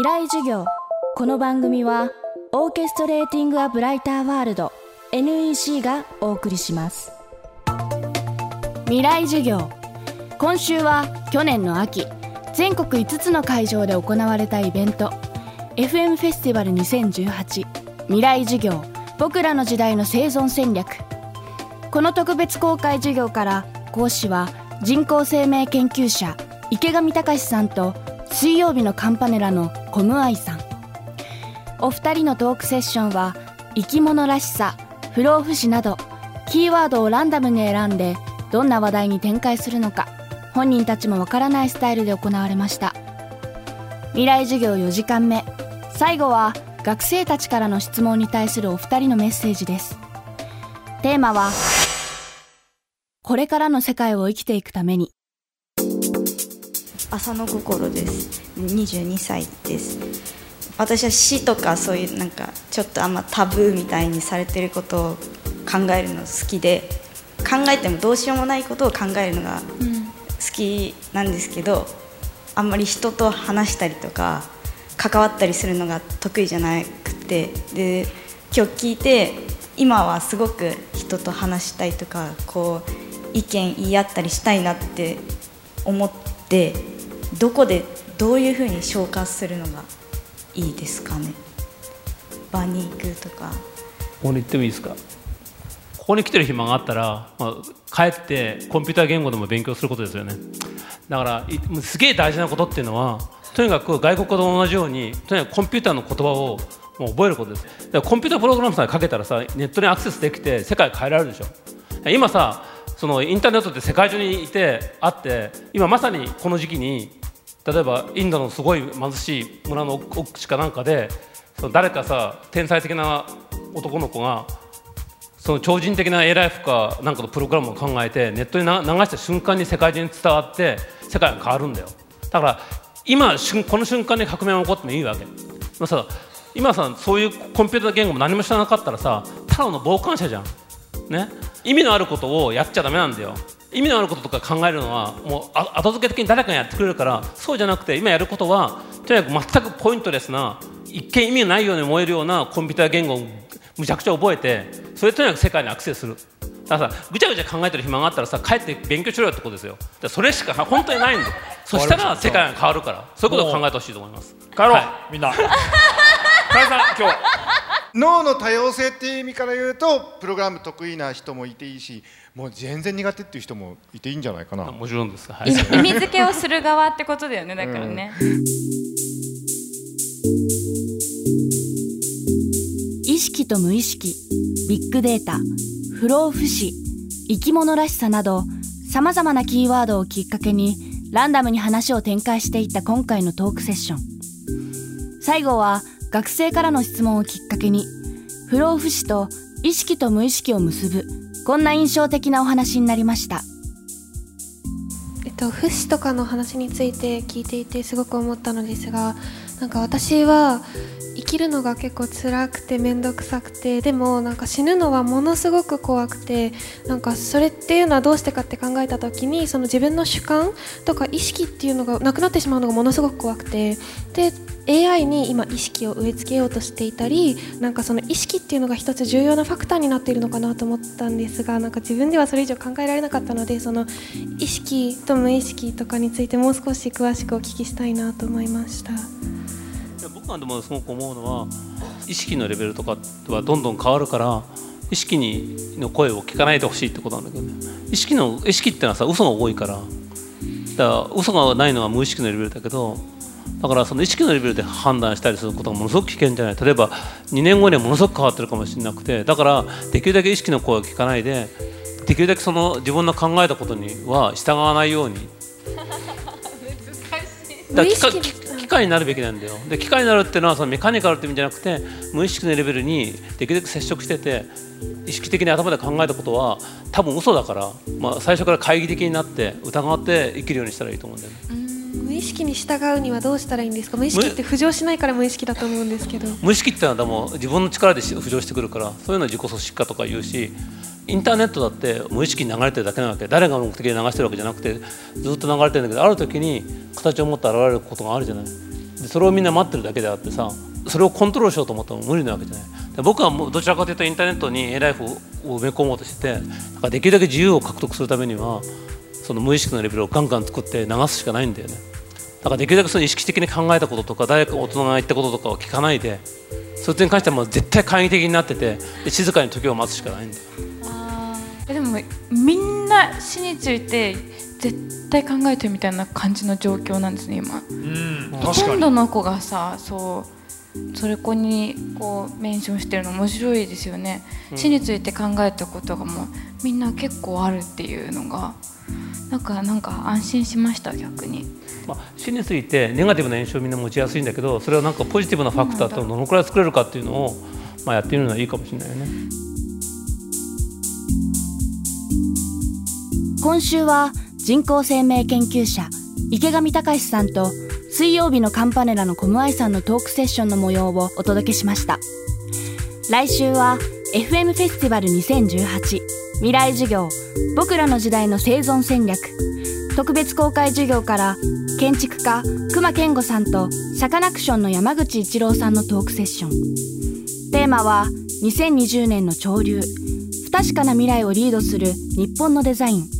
未来授業。この番組はオーケストレーティング・ア・ブライター・ワールド NEC がお送りします。未来授業。今週は去年の秋全国5つの会場で行われたイベント FM フェスティバル2018未来授業僕らの時代の生存戦略。この特別公開授業から講師は人工生命研究者池上隆さんと水曜日のカンパネラのコムアイさん。お二人のトークセッションは生き物らしさ不老不死などキーワードをランダムに選んでどんな話題に展開するのか本人たちもわからないスタイルで行われました。未来授業4時間目。最後は学生たちからの質問に対するお二人のメッセージです。テーマはこれからの世界を生きていくために。浅野心です。22歳です。私は死とかそういうなんかちょっとあんまタブーみたいにされてることを考えるの好きで考えてもどうしようもないことを考えるのが好きなんですけど、あんまり人と話したりとか関わったりするのが得意じゃなくてで今日聞いて今はすごく人と話したいとかこう意見言い合ったりしたいなって思ってどこでどういうふうに消化するのがいいですかね？場に行くとか。ここに行ってもいいですか？ここに来てる暇があったら、まあ、帰ってコンピューター言語でも勉強することですよね。だからすげえ大事なことっていうのはとにかく外国語と同じようにとにかくコンピューターの言葉をもう覚えることです。だからコンピュータープログラムさえかけたらさネットにアクセスできて世界変えられるでしょ。今さそのインターネットって世界中にいてあって今まさにこの時期に例えばインドのすごい貧しい村の奥地かなんかでその誰かさ天才的な男の子がその超人的な AI 負荷なんかのプログラムを考えてネットに流した瞬間に世界中に伝わって世界が変わるんだよ。だから今この瞬間に革命が起こってもいいわけ、まあ、さ今さそういうコンピューター言語も何も知らなかったらさただの傍観者じゃん。ね？意味のあることをやっちゃだめなんだよ。意味のあることとか考えるのはもう後付け的に誰かがやってくれるからそうじゃなくて今やることはとにかく全くポイントレスな一見意味がないように思えるようなコンピューター言語をむちゃくちゃ覚えてそれとにかく世界にアクセスする。だからさぐちゃぐちゃ考えてる暇があったらさ帰って勉強しろよってことですよ。それしか本当にないんだそしたら世界が変わるから。そういうことを考えてほしいと思います。帰ろう、はい、みんな。加谷さん今日脳の多様性っていう意味から言うとプログラム得意な人もいていいしもう全然苦手っていう人もいていいんじゃないかな。もちろんです、はい、意味付けをする側ってことだよねだからね、うん、意識と無意識ビッグデータ不老不死生き物らしさなどさまざまなキーワードをきっかけにランダムに話を展開していった今回のトークセッション。最後は学生からの質問をきっかけに不老不死と意識と無意識を結ぶこんな印象的なお話になりました。えっと不死とかの話について聞いていてすごく思ったのですがなんか私はきるのが結構辛くて面倒くさくてでもなんか死ぬのはものすごく怖くてなんかそれっていうのはどうしてかって考えた時にその自分の主観とか意識っていうのがなくなってしまうのがものすごく怖くてで AI に今意識を植え付けようとしていたりなんかその意識っていうのが一つ重要なファクターになっているのかなと思ったんですがなんか自分ではそれ以上考えられなかったのでその意識と無意識とかについてもう少し詳しくお聞きしたいなと思いました。僕がでもすごく思うのは意識のレベルとかはどんどん変わるから意識にの声を聞かないでほしいってことなんだけどね。意識の意識ってのはさ嘘が多いから。だから嘘がないのは無意識のレベルだけどだからその意識のレベルで判断したりすることがものすごく危険じゃない。例えば2年後にはものすごく変わってるかもしれなくてだからできるだけ意識の声を聞かないでできるだけその自分の考えたことには従わないように。難しい械になるべきなんだよ。で機械になるっていうのはそのメカニカルって意味じゃなくて無意識のレベルにできるだけ接触してて意識的に頭で考えたことは多分嘘だから、まあ、最初から懐疑的になって疑って生きるようにしたらいいと思うんだよね。無意識に従うにはどうしたらいいんですか？無意識って浮上しないから無意識だと思うんですけど。無意識ってのはでも自分の力で浮上してくるからそういうのは自己組織化とか言うしインターネットだって無意識に流れてるだけなわけ。誰が目的で流してるわけじゃなくてずっと流れてるんだけどある時に形を持って現れることがあるじゃない。でそれをみんな待ってるだけであってさそれをコントロールしようと思っても無理なわけじゃないで僕はもうどちらかというとインターネットに A ライフを埋め込もうとしてだからできるだけ自由を獲得するためにはその無意識のレベルをガンガン作って流すしかないんだよね。だからできるだけその意識的に考えたこととか誰か大人が言ったこととかを聞かないでそれに関してはもう絶対懐疑的になってて静かに時を待つしかないんだよ。でもみんな死について絶対考えてるみたいな感じの状況なんですね今。うん。ほとんどの子がさそうそれこにこうメンションしてるの面白いですよね、死について考えたことがもうみんな結構あるっていうのがなんかなんか安心しました逆に。まあ、死についてネガティブな印象をみんな持ちやすいんだけどそれをなんかポジティブなファクターってどのくらい作れるかっていうのを、まあ、やってみるのはいいかもしれないよね。今週は人工生命研究者池上隆さんと水曜日のカンパネラのコムアイさんのトークセッションの模様をお届けしました。来週は FM フェスティバル2018未来授業僕らの時代の生存戦略特別公開授業から建築家熊健吾さんとサカナクションの山口一郎さんのトークセッション。テーマは2020年の潮流。不確かな未来をリードする日本のデザイン。